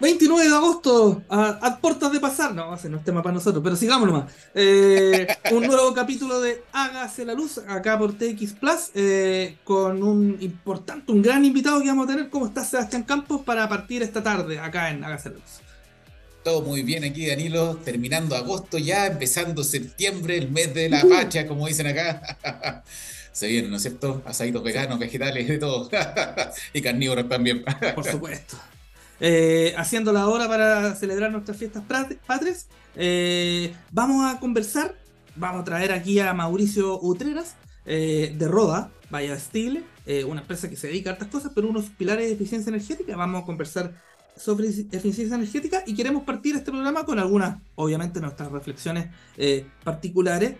29 de agosto, a, puertas de pasar. No, ese no es tema para nosotros, pero sigamos nomás. Eh, un nuevo capítulo de Hágase la Luz, acá por TX Plus, eh, con un importante, un gran invitado que vamos a tener. ¿Cómo está Sebastián Campos para partir esta tarde acá en Hágase la Luz? Todo muy bien aquí, Danilo, terminando agosto ya, empezando septiembre, el mes de la pacha, como dicen acá. Se viene, ¿no es cierto? Asaditos veganos, vegetales, de todo. y carnívoros también. Por supuesto eh, haciendo la hora para celebrar nuestras fiestas patrias. Eh, vamos a conversar, vamos a traer aquí a Mauricio Utreras eh, de Roda, Vaya Stile, eh, una empresa que se dedica a estas cosas, pero unos pilares de eficiencia energética. Vamos a conversar sobre eficiencia energética y queremos partir este programa con algunas, obviamente, nuestras reflexiones particulares.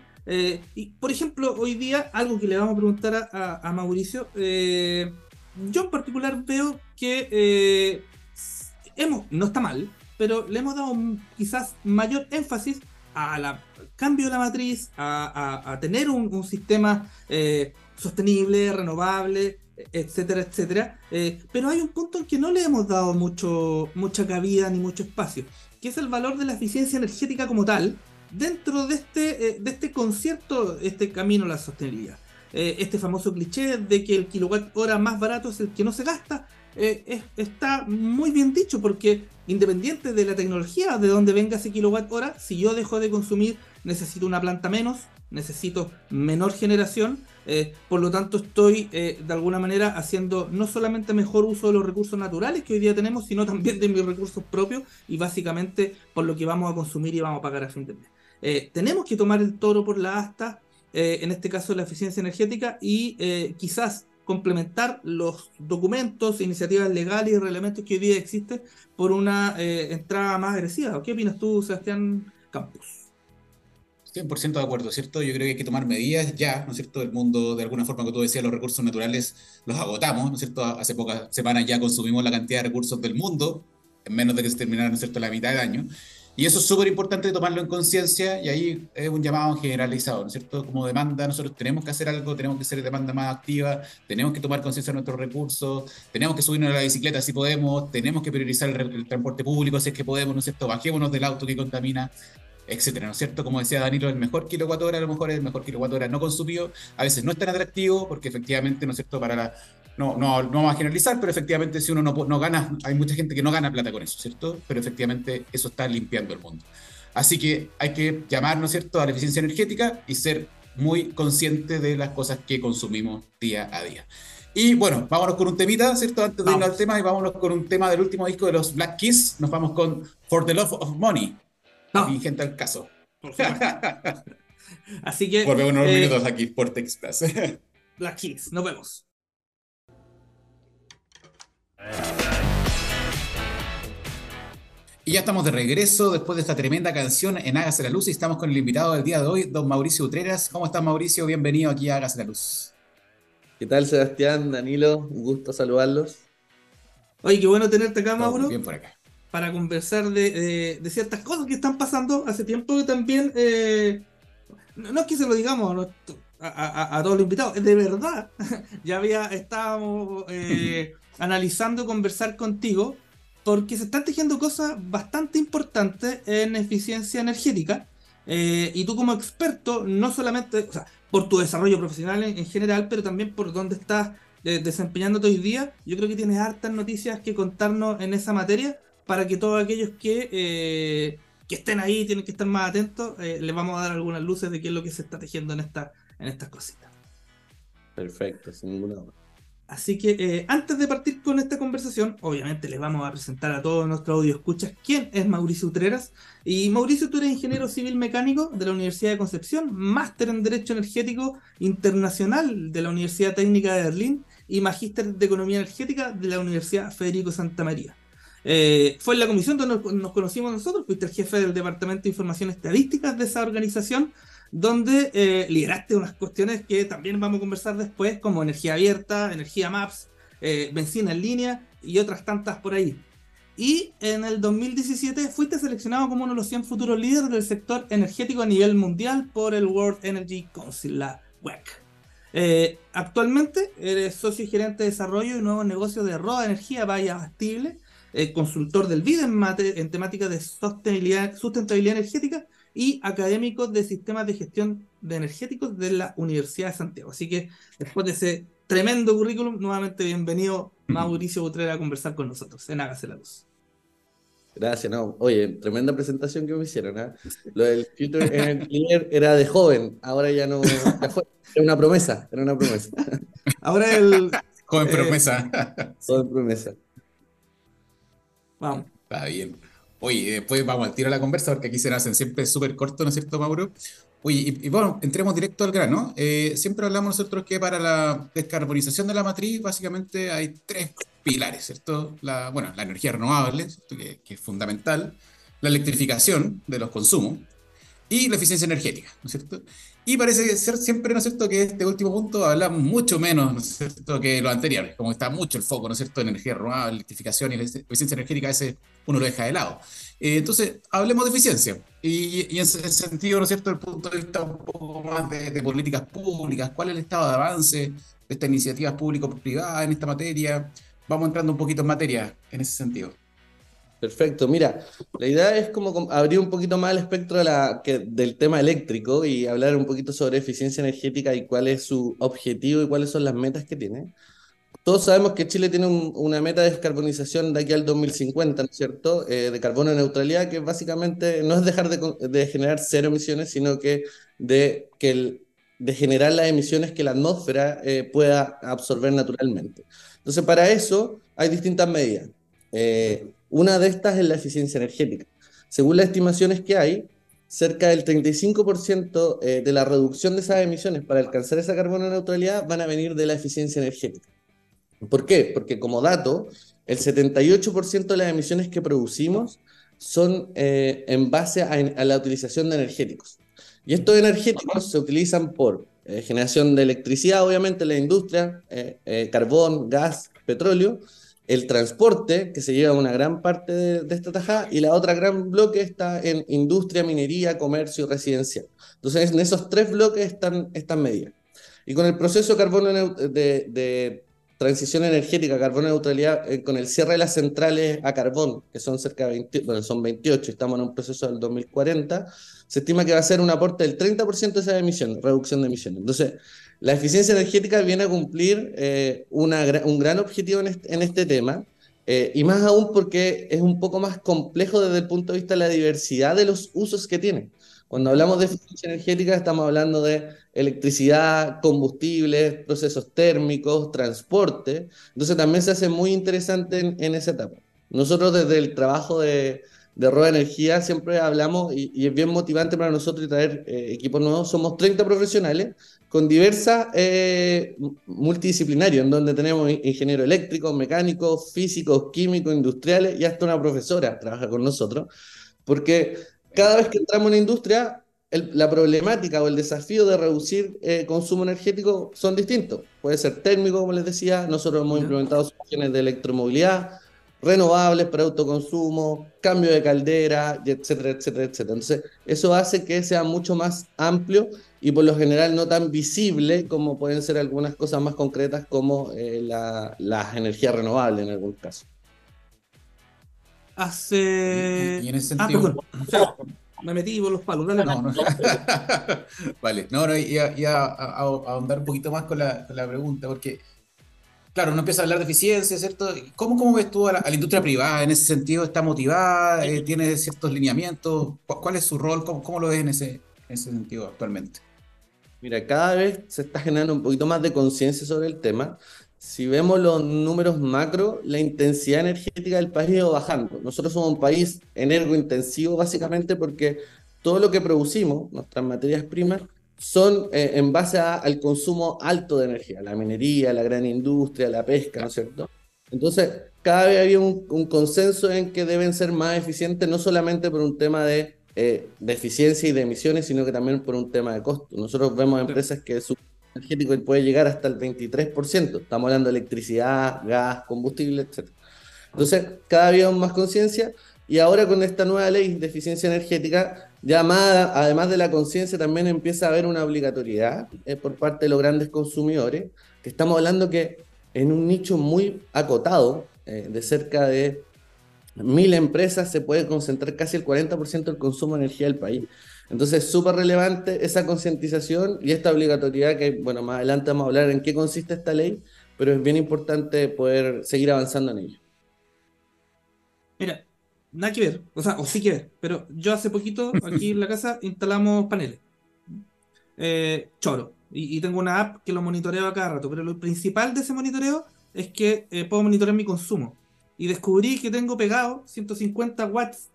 y, por ejemplo, hoy día, algo que le vamos a preguntar a Mauricio, yo en particular veo que no está mal, pero le hemos dado quizás mayor énfasis al cambio de la matriz, a, tener un, sistema eh, sostenible, renovable, etcétera, etcétera. Eh, pero hay un punto en que no le hemos dado mucho, mucha cabida ni mucho espacio, que es el valor de la eficiencia energética como tal, dentro de este, eh, de este concierto, este camino a la sostenibilidad. este famoso cliché de que el kilowatt hora más barato es el que no se gasta, eh, está muy bien dicho porque independiente de la tecnología de donde venga ese kilowatt hora, si yo dejo de consumir necesito una planta menos, necesito menor generación, eh, por lo tanto estoy eh, de alguna manera haciendo no solamente mejor uso de los recursos naturales que hoy día tenemos, sino también de mis recursos propios y básicamente por lo que vamos a consumir y vamos a pagar a fin de mes. tenemos que tomar el toro por la asta, en este caso la eficiencia energética, y quizás complementar los documentos, iniciativas legales y reglamentos que hoy día existen por una eh, entrada más agresiva. ¿Qué opinas tú, Sebastián Campos? 100% de acuerdo, ¿cierto? Yo creo que hay que tomar medidas ya, ¿no es cierto? El mundo, de alguna forma, como tú decías, los recursos naturales los agotamos, ¿no es cierto? Hace pocas semanas ya consumimos la cantidad de recursos del mundo, en menos de que se terminara, ¿no es cierto?, la mitad del año. Y eso es súper importante tomarlo en conciencia y ahí es un llamado generalizado, ¿no es cierto? Como demanda, nosotros tenemos que hacer algo, tenemos que ser demanda más activa, tenemos que tomar conciencia de nuestros recursos, tenemos que subirnos a la bicicleta si podemos, tenemos que priorizar el, transporte público si es que podemos, ¿no es cierto? Bajémonos del auto que contamina, etcétera, ¿no es cierto? Como decía Danilo, el mejor kilowatt hora a lo mejor es el mejor kilowatt hora no consumido, a veces no es tan atractivo porque efectivamente, ¿no es cierto? Para la no, no, no vamos a generalizar, pero efectivamente si uno no, no gana, hay mucha gente que no gana plata con eso, ¿cierto? Pero efectivamente eso está limpiando el mundo. Así que hay que llamar, ¿no es cierto?, a la eficiencia energética y ser muy consciente de las cosas que consumimos día a día. Y bueno, vámonos con un temita, ¿cierto? Antes de ir al tema, y vámonos con un tema del último disco de los Black Keys. Nos vamos con For the Love of Money. No. gente al caso. Así que. Volvemos unos eh, minutos aquí por Texas. Black Keys, nos vemos. Y ya estamos de regreso después de esta tremenda canción en Hágase la Luz y estamos con el invitado del día de hoy, don Mauricio Utreras. ¿Cómo estás, Mauricio? Bienvenido aquí a Hágase la Luz. ¿Qué tal, Sebastián, Danilo? Un gusto saludarlos. Oye, qué bueno tenerte acá, Mauro. Bien por acá. Para conversar de, ciertas cosas que están pasando. Hace tiempo que también, eh, no, es que se lo digamos a, todos los invitados, de verdad, ya había, estábamos eh, analizando conversar contigo porque se están tejiendo cosas bastante importantes en eficiencia energética. Eh, y tú como experto, no solamente, o sea, por tu desarrollo profesional en, general, pero también por dónde estás eh, desempeñándote hoy día, yo creo que tienes hartas noticias que contarnos en esa materia para que todos aquellos que, eh, que estén ahí tienen que estar más atentos, les vamos a dar algunas luces de qué es lo que se está tejiendo en, esta, en estas cositas. Perfecto, sin ninguna duda. Así que eh, antes de partir con esta conversación, obviamente les vamos a presentar a todos nuestros audio escuchas quién es Mauricio Utreras. Y Mauricio, tú eres ingeniero civil mecánico de la Universidad de Concepción, máster en Derecho Energético Internacional de la Universidad Técnica de Berlín y magíster de Economía Energética de la Universidad Federico Santa María. Eh, fue en la comisión donde nos, conocimos nosotros, fuiste el jefe del Departamento de Información Estadísticas de esa organización donde eh, lideraste unas cuestiones que también vamos a conversar después, como energía abierta, energía maps, eh, benzina en línea y otras tantas por ahí. Y en el 2017 fuiste seleccionado como uno de los 100 futuros líderes del sector energético a nivel mundial por el World Energy Council, la WEC. Eh, actualmente eres socio y gerente de desarrollo y nuevos negocios de Roda Energía Vaya Bastible, eh, consultor del BID en, en temática de sostenibilidad, sustentabilidad energética y académico de sistemas de gestión de energéticos de la Universidad de Santiago. Así que después de ese tremendo currículum, nuevamente bienvenido Mauricio Butrera a conversar con nosotros en Hágase la Luz. Gracias, no. Oye, tremenda presentación que me hicieron. ¿eh? Lo del Future Engineer era de joven, ahora ya no. Ya fue. Era una promesa, era una promesa. Ahora el. Joven eh, promesa. joven promesa. Vamos. Está bien. Oye, después vamos al tiro a la conversa porque aquí se hacen siempre súper corto, ¿no es cierto, Mauro? Oye, y, bueno, entremos directo al grano. Eh, siempre hablamos nosotros que para la descarbonización de la matriz, básicamente hay tres pilares, ¿cierto? La, bueno, la energía renovable, que, que, es fundamental, la electrificación de los consumos y la eficiencia energética, ¿no es cierto? Y parece ser siempre, ¿no es cierto?, que este último punto habla mucho menos, ¿no es cierto?, que los anteriores, como está mucho el foco, ¿no es cierto?, en energía renovable, electrificación y eficiencia energética, ese uno lo deja de lado. Eh, entonces, hablemos de eficiencia. Y, en ese sentido, ¿no es cierto?, el punto de vista un poco más de, políticas públicas, ¿cuál es el estado de avance de estas iniciativas público-privadas en esta materia? Vamos entrando un poquito en materia en ese sentido. Perfecto, mira, la idea es como abrir un poquito más el espectro del tema eléctrico y hablar un poquito sobre eficiencia energética y cuál es su objetivo y cuáles son las metas que tiene. Todos sabemos que Chile tiene una meta de descarbonización de aquí al 2050, ¿no es cierto? Eh, de carbono neutralidad, que básicamente no es dejar de, generar cero emisiones, sino que de, que de generar las emisiones que la atmósfera eh, pueda absorber naturalmente. Entonces, para eso hay distintas medidas. Eh, una de estas es la eficiencia energética. Según las estimaciones que hay, cerca del 35% eh, de la reducción de esas emisiones para alcanzar esa carbono neutralidad van a venir de la eficiencia energética. ¿Por qué? Porque como dato, el 78% de las emisiones que producimos son eh, en base a, la utilización de energéticos. Y estos energéticos se utilizan por eh, generación de electricidad, obviamente, en la industria, carbón, gas, petróleo, el transporte, que se lleva una gran parte de, esta tajada, y la otra gran bloque está en industria, minería, comercio residencial. Entonces, en esos tres bloques están estas medidas. Y con el proceso de, carbono de, transición energética, carbono neutralidad, eh, con el cierre de las centrales a carbón, que son cerca de 20, bueno, son 28, estamos en un proceso del 2040, se estima que va a ser un aporte del 30% de esa emisión, reducción de emisiones. Entonces, la eficiencia energética viene a cumplir eh, un gran objetivo en este, tema, eh, y más aún porque es un poco más complejo desde el punto de vista de la diversidad de los usos que tiene. Cuando hablamos de eficiencia energética estamos hablando de electricidad, combustibles, procesos térmicos, transporte. Entonces también se hace muy interesante en, esa etapa. Nosotros desde el trabajo de, de Roda Energía siempre hablamos, y, es bien motivante para nosotros traer eh, equipos nuevos, somos 30 profesionales con diversas eh, multidisciplinarios, en donde tenemos ingenieros eléctricos, mecánicos, físicos, químicos, industriales y hasta una profesora trabaja con nosotros, porque cada vez que entramos en la industria, la problemática o el desafío de reducir eh, consumo energético son distintos. Puede ser térmico, como les decía, nosotros hemos implementado soluciones de electromovilidad, renovables para autoconsumo, cambio de caldera, etcétera, etcétera, etcétera. Entonces, eso hace que sea mucho más amplio y por lo general no tan visible como pueden ser algunas cosas más concretas como eh, la, las energías renovables en algún caso. Hace... Y, en ese ah, sentido... me metí por los palos, dale. No, no. vale, no, no, y a, ahondar un poquito más con la, con la pregunta, porque claro, uno empieza a hablar de eficiencia, ¿cierto? ¿Cómo, cómo ves tú a la, industria privada en ese sentido? ¿Está motivada? Eh, ¿Tiene ciertos lineamientos? ¿Cuál es su rol? ¿Cómo, cómo lo ves en ese, en ese sentido actualmente? Mira, cada vez se está generando un poquito más de conciencia sobre el tema. Si vemos los números macro, la intensidad energética del país ha ido bajando. Nosotros somos un país energointensivo básicamente porque todo lo que producimos, nuestras materias primas, son eh, en base al consumo alto de energía, la minería, la gran industria, la pesca, ¿no es cierto? Entonces, cada vez había un consenso en que deben ser más eficientes, no solamente por un tema de eh, de eficiencia y de emisiones, sino que también por un tema de costo. Nosotros vemos empresas que su energético puede llegar hasta el 23%. Estamos hablando de electricidad, gas, combustible, etc. Entonces, cada vez más conciencia y ahora con esta nueva ley de eficiencia energética, llamada, además de la conciencia, también empieza a haber una obligatoriedad eh, por parte de los grandes consumidores, que estamos hablando que en un nicho muy acotado, eh, de cerca de mil empresas se puede concentrar casi el 40% del consumo de energía del país. Entonces es súper relevante esa concientización y esta obligatoriedad que, bueno, más adelante vamos a hablar en qué consiste esta ley, pero es bien importante poder seguir avanzando en ello. Mira, nada que ver, o sea, o sí que ver, pero yo hace poquito aquí en la casa instalamos paneles. Eh, choro. Y, tengo una app que lo monitoreo a cada rato, pero lo principal de ese monitoreo es que eh, puedo monitorear mi consumo. Y descubrí que tengo pegado 150 watts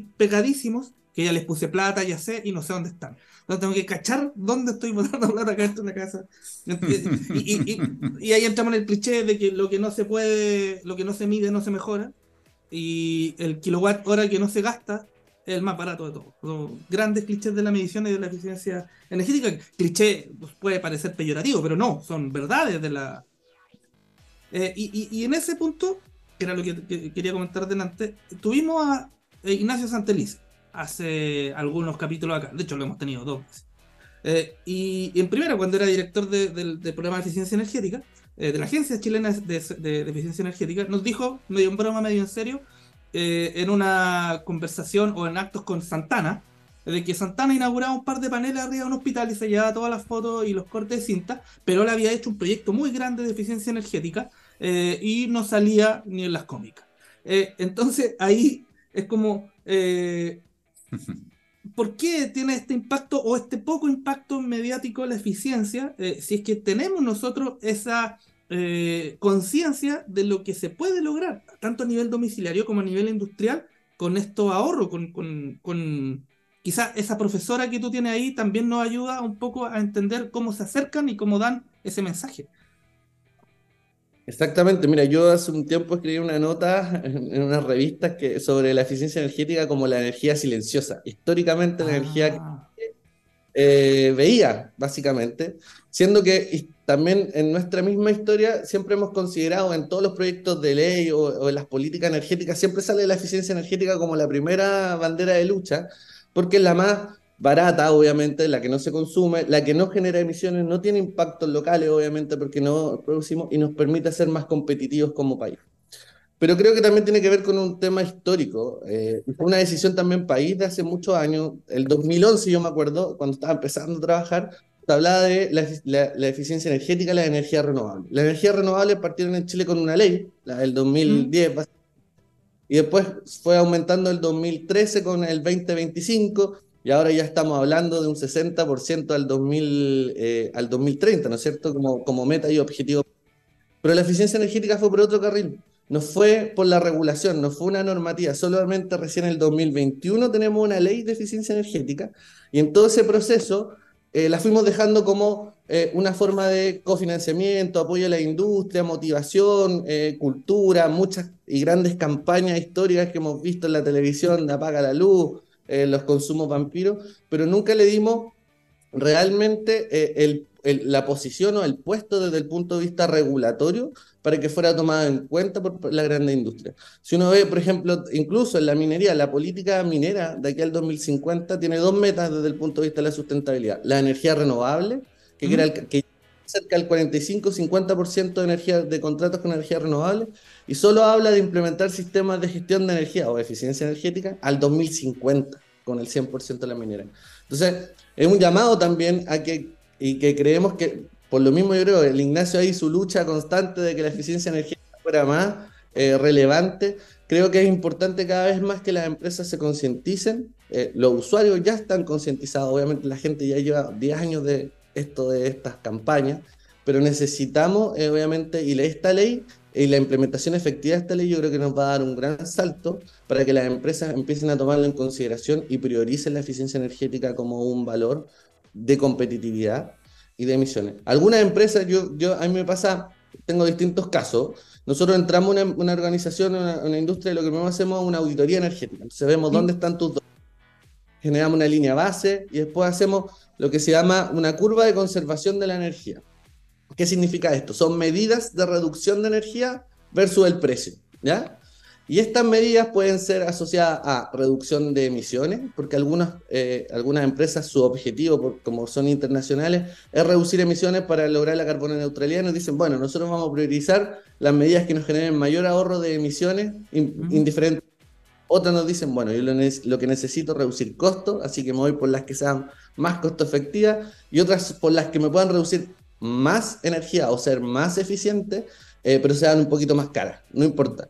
pegadísimos, que ya les puse plata, ya sé, y no sé dónde están. Entonces tengo que cachar dónde estoy botando plata acá en la casa. Y, ahí entramos en el cliché de que lo que no se puede, lo que no se mide no se mejora. Y el kilowatt hora que no se gasta es el más barato de todos. Son grandes clichés de la medición y de la eficiencia energética. Cliché pues, puede parecer peyorativo, pero no, son verdades de la... Eh, y, en ese punto, que era lo que, quería comentar delante, tuvimos a Ignacio Santeliz hace algunos capítulos acá. De hecho, lo hemos tenido dos veces. Eh, y, en primera, cuando era director del programa de eficiencia energética, eh, de la Agencia Chilena de, de, Eficiencia Energética, nos dijo, medio en broma, medio en serio, eh, en una conversación o en actos con Santana, de que Santana inauguraba un par de paneles arriba de un hospital y se llevaba todas las fotos y los cortes de cinta, pero él había hecho un proyecto muy grande de eficiencia energética eh, y no salía ni en las cómicas. Eh, entonces ahí es como, ¿por qué tiene este impacto o este poco impacto mediático la eficiencia si es que tenemos nosotros esa eh, conciencia de lo que se puede lograr, tanto a nivel domiciliario como a nivel industrial, con estos ahorros, con, con, con quizá esa profesora que tú tienes ahí también nos ayuda un poco a entender cómo se acercan y cómo dan ese mensaje. Exactamente, mira, yo hace un tiempo escribí una nota en, unas revistas que, sobre la eficiencia energética como la energía silenciosa. Históricamente la energía ah. Eh, veía, básicamente, siendo que también en nuestra misma historia siempre hemos considerado en todos los proyectos de ley o, en las políticas energéticas, siempre sale la eficiencia energética como la primera bandera de lucha, porque es la más barata, obviamente, la que no se consume, la que no genera emisiones, no tiene impactos locales, obviamente, porque no producimos y nos permite ser más competitivos como país. Pero creo que también tiene que ver con un tema histórico. Eh, fue una decisión también país de hace muchos años. El 2011, yo me acuerdo, cuando estaba empezando a trabajar, se hablaba de la, eficiencia energética la energía renovable. La energía renovable partieron en Chile con una ley, la del 2010, y después fue aumentando el 2013 con el 2025, y ahora ya estamos hablando de un 60% al, 2000, eh, al 2030, ¿no es cierto? Como, como meta y objetivo. Pero la eficiencia energética fue por otro carril no fue por la regulación, no fue una normativa, solamente recién en el 2021 tenemos una ley de eficiencia energética y en todo ese proceso eh, la fuimos dejando como eh, una forma de cofinanciamiento, apoyo a la industria, motivación, eh, cultura, muchas y grandes campañas históricas que hemos visto en la televisión de apaga la luz, los consumos vampiros, pero nunca le dimos realmente el la posición o el puesto desde el punto de vista regulatorio para que fuera tomado en cuenta por la grande industria. Si uno ve, por ejemplo, incluso en la minería, la política minera de aquí al 2050 tiene dos metas desde el punto de vista de la sustentabilidad. La energía renovable, que, que cerca del 45-50% de energía de contratos con energía renovable, y solo habla de implementar sistemas de gestión de energía o eficiencia energética al 2050 con el 100% de la minera. Entonces, es un llamado también a que y que creemos que, por lo mismo yo creo, el Ignacio ahí su lucha constante de que la eficiencia energética fuera más eh, relevante, creo que es importante cada vez más que las empresas se concienticen, eh, los usuarios ya están concientizados, obviamente la gente ya lleva 10 años de esto de estas campañas, pero necesitamos, eh, obviamente, y esta ley y la implementación efectiva de esta ley yo creo que nos va a dar un gran salto para que las empresas empiecen a tomarlo en consideración y prioricen la eficiencia energética como un valor de competitividad y de emisiones. Algunas empresas, yo, yo, a mí me pasa, tengo distintos casos. Nosotros entramos en una, organización, en una, industria, y lo que primero hacemos es una auditoría energética. Entonces vemos dónde están tus generamos una línea base y después hacemos lo que se llama una curva de conservación de la energía. ¿Qué significa esto? Son medidas de reducción de energía versus el precio, ¿ya? Y estas medidas pueden ser asociadas a reducción de emisiones, porque algunas, eh, algunas empresas, su objetivo, como son internacionales, es reducir emisiones para lograr la carbono neutralidad. Nos dicen, bueno, nosotros vamos a priorizar las medidas que nos generen mayor ahorro de emisiones, indiferente Otras nos dicen, bueno, yo lo, que necesito es reducir costos, así que me voy por las que sean más costo efectivas y otras por las que me puedan reducir más energía o ser más eficiente, eh, pero sean un poquito más caras, no importa.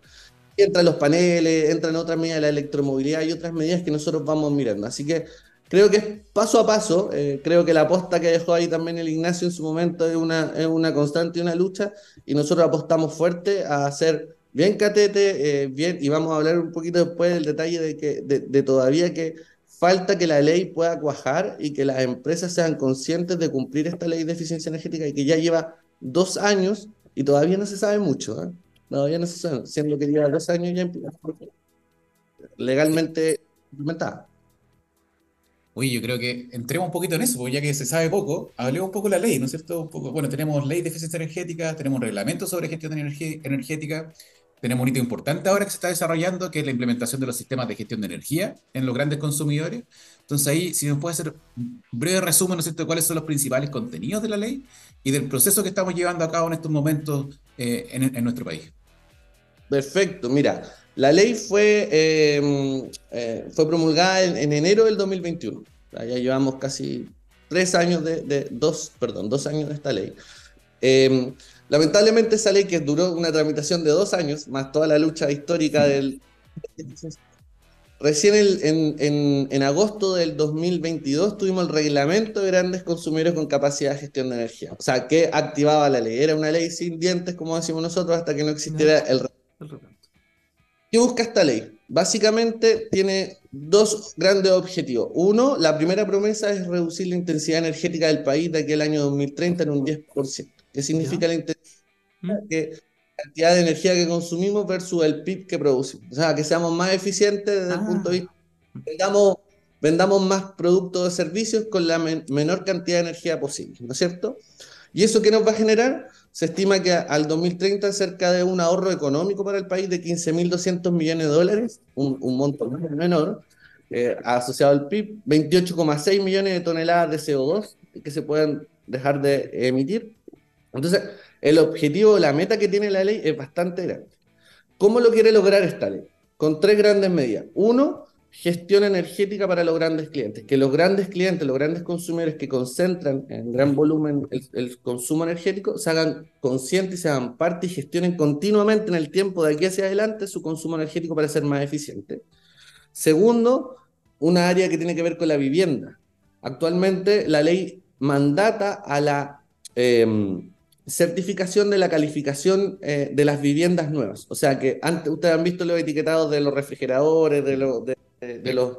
Entran los paneles, entran otras medidas de la electromovilidad y otras medidas que nosotros vamos mirando. Así que creo que es paso a paso. Eh, creo que la aposta que dejó ahí también el Ignacio en su momento es una, es una constante y una lucha. Y nosotros apostamos fuerte a hacer bien catete, eh, bien, y vamos a hablar un poquito después del detalle de que todavía que falta que la ley pueda cuajar y que las empresas sean conscientes de cumplir esta ley de eficiencia energética y que ya lleva dos años y todavía no se sabe mucho. ¿eh? Todavía no se sabe, siendo que lleva dos años ya legalmente implementada. Oye, yo creo que entremos un poquito en eso, porque ya que se sabe poco, hablemos un poco de la ley, ¿no es cierto? Bueno, tenemos ley de eficiencia energética, tenemos un reglamento sobre gestión energética, tenemos un hito importante ahora que se está desarrollando, que es la implementación de los sistemas de gestión de energía en los grandes consumidores. Entonces ahí, si nos puede hacer un breve resumen, ¿no es cierto?, de cuáles son los principales contenidos de la ley y del proceso que estamos llevando a cabo en estos momentos eh, en, nuestro país. Perfecto, mira, la ley fue, em, eh, fue promulgada en, enero del 2021. Ya llevamos casi tres años de, dos, perdón, dos años de esta ley. Em, lamentablemente esa ley que duró una tramitación de dos años, más toda la lucha histórica del... Recién en, en, agosto del 2022 tuvimos el reglamento de grandes consumidores con capacidad de gestión de energía. O sea, que activaba la ley. Era una ley sin dientes, como decimos nosotros, hasta que no existiera el reglamento. ¿Qué busca esta ley? Básicamente tiene dos grandes objetivos. Uno, la primera promesa es reducir la intensidad energética del país de aquí al año 2030 en un 10%. ¿Qué significa la intensidad? ¿Mm? Que la cantidad de energía que consumimos versus el PIB que producimos. O sea, que seamos más eficientes desde el punto de vista. Vendamos, vendamos más productos o servicios con la menor cantidad de energía posible, ¿no es cierto? ¿Y eso qué nos va a generar? Se estima que al 2030 cerca de un ahorro económico para el país de 15.200 millones de dólares, un, monto menor, eh, asociado al PIB, 28,6 millones de toneladas de CO2 que se pueden dejar de emitir. Entonces, el objetivo, la meta que tiene la ley es bastante grande. ¿Cómo lo quiere lograr esta ley? Con tres grandes medidas. Uno, gestión energética para los grandes clientes, que los grandes clientes, los grandes consumidores que concentran en gran volumen el, consumo energético, se hagan conscientes y se hagan parte y gestionen continuamente en el tiempo de aquí hacia adelante su consumo energético para ser más eficiente. Segundo, una área que tiene que ver con la vivienda. Actualmente la ley mandata a la em, certificación de la calificación eh, de las viviendas nuevas. O sea que antes ustedes han visto los etiquetados de los refrigeradores, de, de, los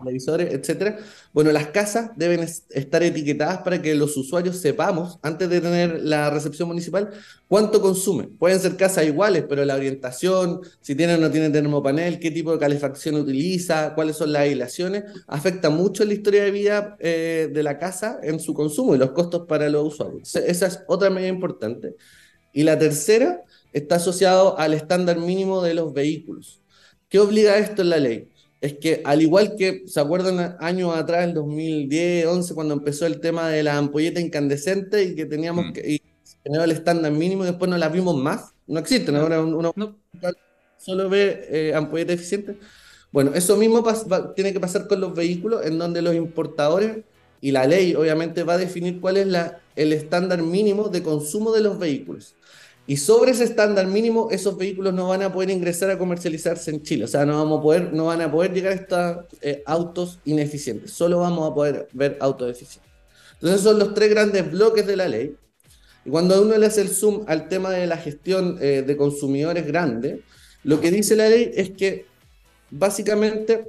televisores, etcétera. Bueno, las casas deben estar etiquetadas para que los usuarios sepamos, antes de tener la recepción municipal, cuánto consumen. Pueden ser casas iguales, pero la orientación, si tienen o no tienen termopanel, qué tipo de calefacción utiliza, cuáles son las aislaciones, afecta mucho la historia de vida eh, de la casa en su consumo y los costos para los usuarios. Esa es otra medida importante. Y la tercera está asociado al estándar mínimo de los vehículos. ¿Qué obliga esto en la ley? Es que al igual que, ¿se acuerdan años atrás, en 2010, 11, cuando empezó el tema de la ampolleta incandescente y que teníamos mm. que, tener el estándar mínimo y después no las vimos más? No existen, ahora uno solo ve eh, ampolleta eficiente. Bueno, eso mismo tiene que pasar con los vehículos, en donde los importadores y la ley obviamente va a definir cuál es la, el estándar mínimo de consumo de los vehículos. Y sobre ese estándar mínimo, esos vehículos no van a poder ingresar a comercializarse en Chile. O sea, no, vamos a poder, no van a poder llegar a estos eh, autos ineficientes. Solo vamos a poder ver autos eficientes. Entonces, son los tres grandes bloques de la ley. Y cuando uno le hace el zoom al tema de la gestión eh, de consumidores grandes, lo que dice la ley es que básicamente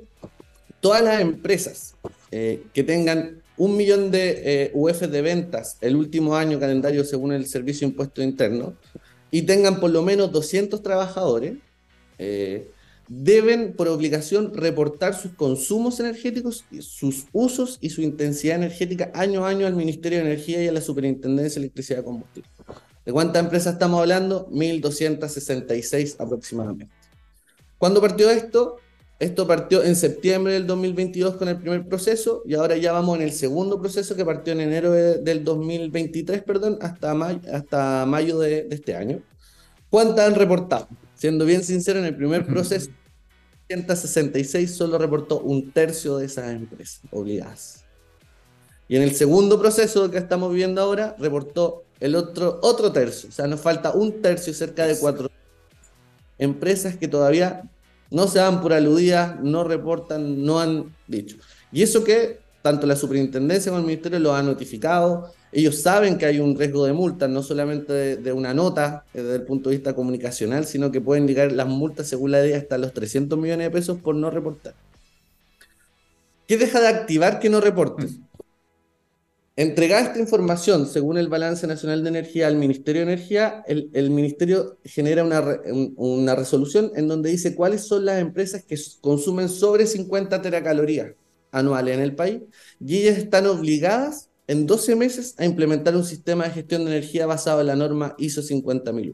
todas las empresas eh, que tengan un millón de UF de ventas el último año calendario según el Servicio de Impuesto Interno, y tengan por lo menos 200 trabajadores, eh, deben por obligación reportar sus consumos energéticos, sus usos y su intensidad energética año a año al Ministerio de Energía y a la Superintendencia de Electricidad y Combustible. ¿De cuántas empresas estamos hablando? 1.266 aproximadamente. ¿Cuándo partió esto? Esto partió en septiembre del 2022 con el primer proceso y ahora ya vamos en el segundo proceso que partió en enero del 2023, perdón, hasta, mayo, hasta mayo de, este año. ¿Cuántas han reportado? Siendo bien sincero, en el primer proceso 166 solo reportó un tercio de esas empresas obligadas. Y en el segundo proceso que estamos viendo ahora, reportó el otro, otro tercio. O sea, nos falta un tercio, cerca de cuatro empresas que todavía no se dan por aludidas, no reportan, no han dicho. Y eso que tanto la superintendencia como el ministerio lo han notificado, ellos saben que hay un riesgo de multa, no solamente de, una nota eh, desde el punto de vista comunicacional, sino que pueden llegar las multas según la ley hasta los 300 millones de pesos por no reportar. ¿Qué deja de activar que no reportes? Entregar esta información según el Balance Nacional de Energía al Ministerio de Energía, el, Ministerio genera una, una resolución en donde dice cuáles son las empresas que consumen sobre 50 teracalorías anuales en el país y ellas están obligadas en 12 meses a implementar un sistema de gestión de energía basado en la norma ISO 50001.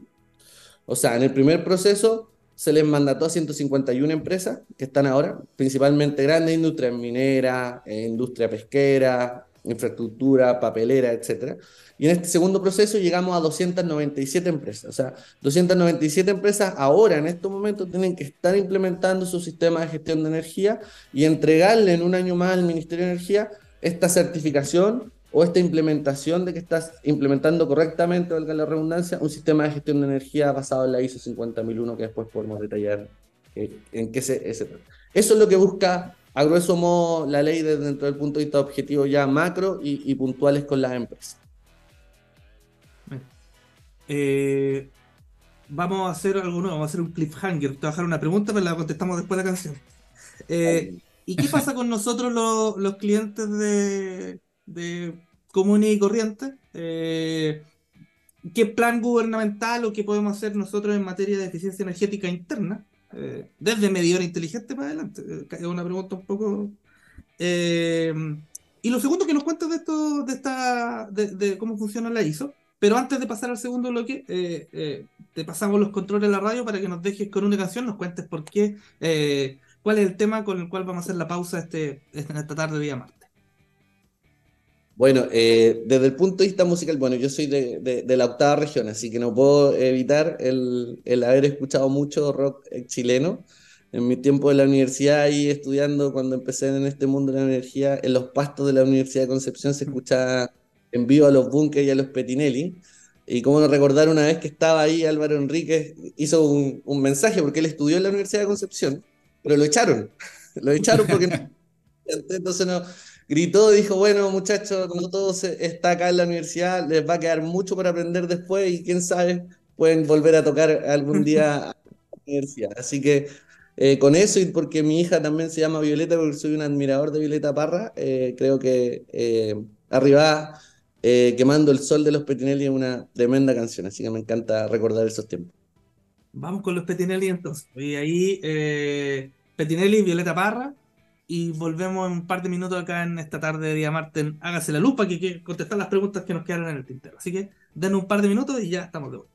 O sea, en el primer proceso se les mandató a 151 empresas que están ahora, principalmente grandes industrias mineras, eh, industria pesquera, infraestructura, papelera, etc. Y en este segundo proceso llegamos a 297 empresas. O sea, 297 empresas ahora, en estos momentos, tienen que estar implementando su sistema de gestión de energía y entregarle en un año más al Ministerio de Energía esta certificación o esta implementación de que estás implementando correctamente, valga la redundancia, un sistema de gestión de energía basado en la ISO 50001 que después podemos detallar eh, en qué se, Eso es lo que busca a grueso modo la ley desde dentro del punto de vista objetivo ya macro y, puntuales con las empresas. Eh, vamos a hacer algo nuevo, vamos a hacer un cliffhanger. Te voy a dejar una pregunta, pero la contestamos después de la canción. Eh, ¿Y qué pasa con nosotros los clientes de, de común y corriente. Eh, ¿Qué plan gubernamental o qué podemos hacer nosotros en materia de eficiencia energética interna? Eh, desde medidor inteligente para adelante. Eh, es una pregunta un poco. y lo segundo que nos cuentas de esto, de esta, de, cómo funciona la ISO. Pero antes de pasar al segundo bloque, te pasamos los controles de la radio para que nos dejes con una canción, nos cuentes por qué, cuál es el tema con el cual vamos a hacer la pausa este, esta tarde de día martes. Bueno, eh, desde el punto de vista musical, bueno, yo soy de, la octava región, así que no puedo evitar el, haber escuchado mucho rock eh, chileno. En mi tiempo de la universidad, ahí estudiando, cuando empecé en este mundo de la energía, en los pastos de la Universidad de Concepción se escuchaba en vivo a los Bunkers y a los Petinelli. Y cómo no recordar una vez que estaba ahí, Álvaro Enríquez hizo un, un mensaje, porque él estudió en la Universidad de Concepción, pero lo echaron. lo echaron porque entonces no, gritó, dijo, bueno muchachos, como todos está acá en la universidad, les va a quedar mucho para aprender después y quién sabe, pueden volver a tocar algún día a la universidad. Así que eh, con eso y porque mi hija también se llama Violeta, porque soy un admirador de Violeta Parra, eh, creo que eh, Arriba Quemando el Sol de los Petinelli es una tremenda canción, así que me encanta recordar esos tiempos. Vamos con los Petinelli entonces. Y ahí Petinelli, Violeta Parra, y volvemos en un par de minutos acá en esta tarde de día martes. Hágase la lupa que, que contestar las preguntas que nos quedaron en el tintero. Así que denos un par de minutos y ya estamos de vuelta.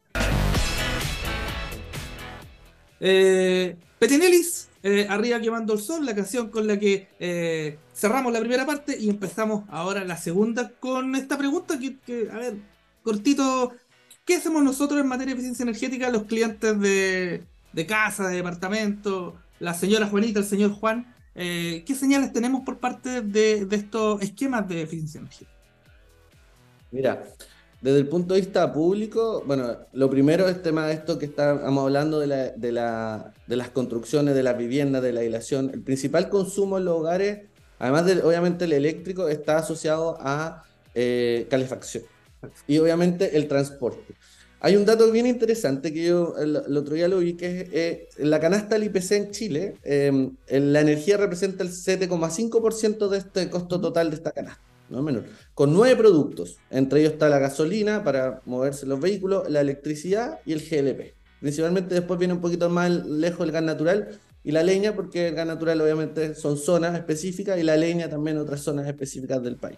Eh, Petinelis, eh, Arriba quemando el sol, la canción con la que eh, cerramos la primera parte y empezamos ahora la segunda con esta pregunta que, a ver, cortito, ¿qué hacemos nosotros en materia de eficiencia energética los clientes de, de casa, de departamento, la señora Juanita, el señor Juan? Eh, ¿qué señales tenemos por parte de, estos esquemas de eficiencia energética? Mira, desde el punto de vista público, bueno, lo primero es tema de esto que estamos hablando de, la, de, las construcciones, de las viviendas, de la aislación. El principal consumo en los hogares, además de obviamente el eléctrico, está asociado a eh, calefacción y obviamente el transporte. Hay un dato bien interesante que yo el, otro día lo vi, que es eh, la canasta del IPC en Chile, em, la energía representa el 7,5% de este costo total de esta canasta, no es menor, con nueve productos. Entre ellos está la gasolina para moverse los vehículos, la electricidad y el GLP. Principalmente después viene un poquito más lejos el gas natural y la leña, porque el gas natural obviamente son zonas específicas y la leña también otras zonas específicas del país.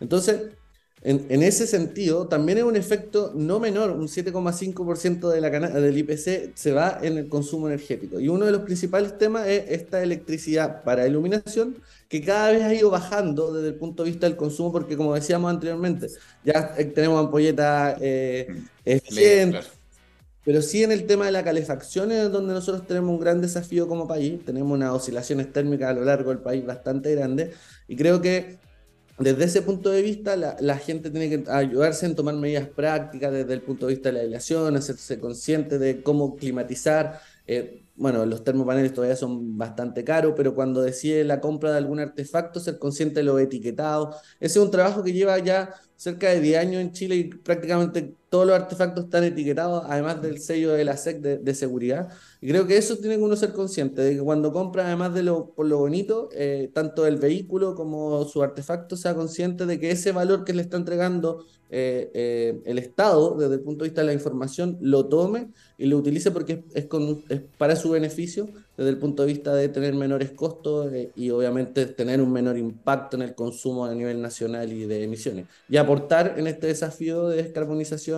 Entonces, en, ese sentido, también es un efecto no menor, un 7,5% de la del IPC se va en el consumo energético. Y uno de los principales temas es esta electricidad para iluminación, que cada vez ha ido bajando desde el punto de vista del consumo, porque como decíamos anteriormente, ya tenemos ampolletas eh, pero sí en el tema de la calefacción es donde nosotros tenemos un gran desafío como país, tenemos unas oscilaciones térmicas a lo largo del país bastante grandes y creo que desde ese punto de vista, la, gente tiene que ayudarse en tomar medidas prácticas desde el punto de vista de la aislación, hacerse consciente de cómo climatizar. Eh, bueno, los termopaneles todavía son bastante caros, pero cuando decide la compra de algún artefacto, ser consciente de lo etiquetado. Ese es un trabajo que lleva ya cerca de 10 años en Chile y prácticamente todos los artefactos están etiquetados, además del sello de la SEC de, seguridad. Y creo que eso tiene que uno ser consciente, de que cuando compra, además de lo, por lo bonito, eh, tanto el vehículo como su artefacto, sea consciente de que ese valor que le está entregando eh, eh, el Estado, desde el punto de vista de la información, lo tome y lo utilice porque es, con, es para su beneficio, desde el punto de vista de tener menores costos y obviamente tener un menor impacto en el consumo a nivel nacional y de emisiones. Y aportar en este desafío de descarbonización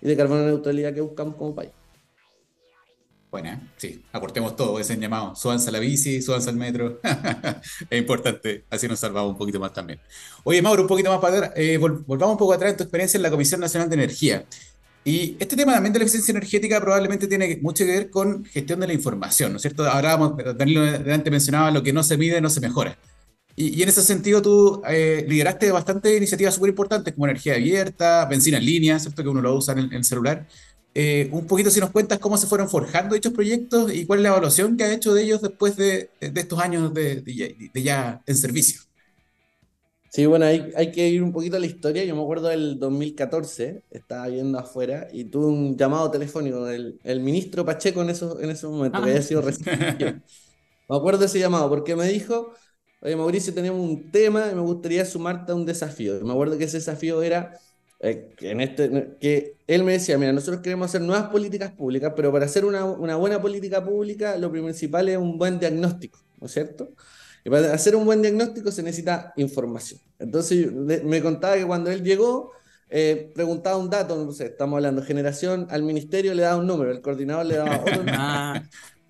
y de carbono neutralidad que buscamos como país. Bueno, sí, aportemos todo ese llamado. Súbanse a la bici, súbanse al metro. es importante, así nos salvamos un poquito más también. Oye, Mauro, un poquito más para atrás. Eh, volvamos un poco atrás en tu experiencia en la Comisión Nacional de Energía. Y este tema también de la eficiencia energética probablemente tiene mucho que ver con gestión de la información, ¿no es cierto? Ahora, Danilo delante mencionaba lo que no se mide no se mejora. Y, en ese sentido tú eh, lideraste bastante iniciativas súper importantes como energía abierta, benzina en línea, ¿cierto? Que uno lo usa en el, celular. Eh, un poquito si nos cuentas cómo se fueron forjando dichos proyectos y cuál es la evaluación que ha hecho de ellos después de, de estos años de, de, ya en servicio. Sí, bueno, hay, hay, que ir un poquito a la historia. Yo me acuerdo del 2014, estaba viendo afuera y tuve un llamado telefónico del el ministro Pacheco en, eso, en ese momento, que había sido recién. me acuerdo de ese llamado porque me dijo oye Mauricio, tenemos un tema y me gustaría sumarte a un desafío. Me acuerdo que ese desafío era eh, que, en este, que él me decía, mira, nosotros queremos hacer nuevas políticas públicas, pero para hacer una, una buena política pública lo principal es un buen diagnóstico, ¿no es cierto? Y para hacer un buen diagnóstico se necesita información. Entonces me contaba que cuando él llegó, eh, preguntaba un dato, no sé, estamos hablando, generación, al ministerio le daba un número, el coordinador le daba otro ah.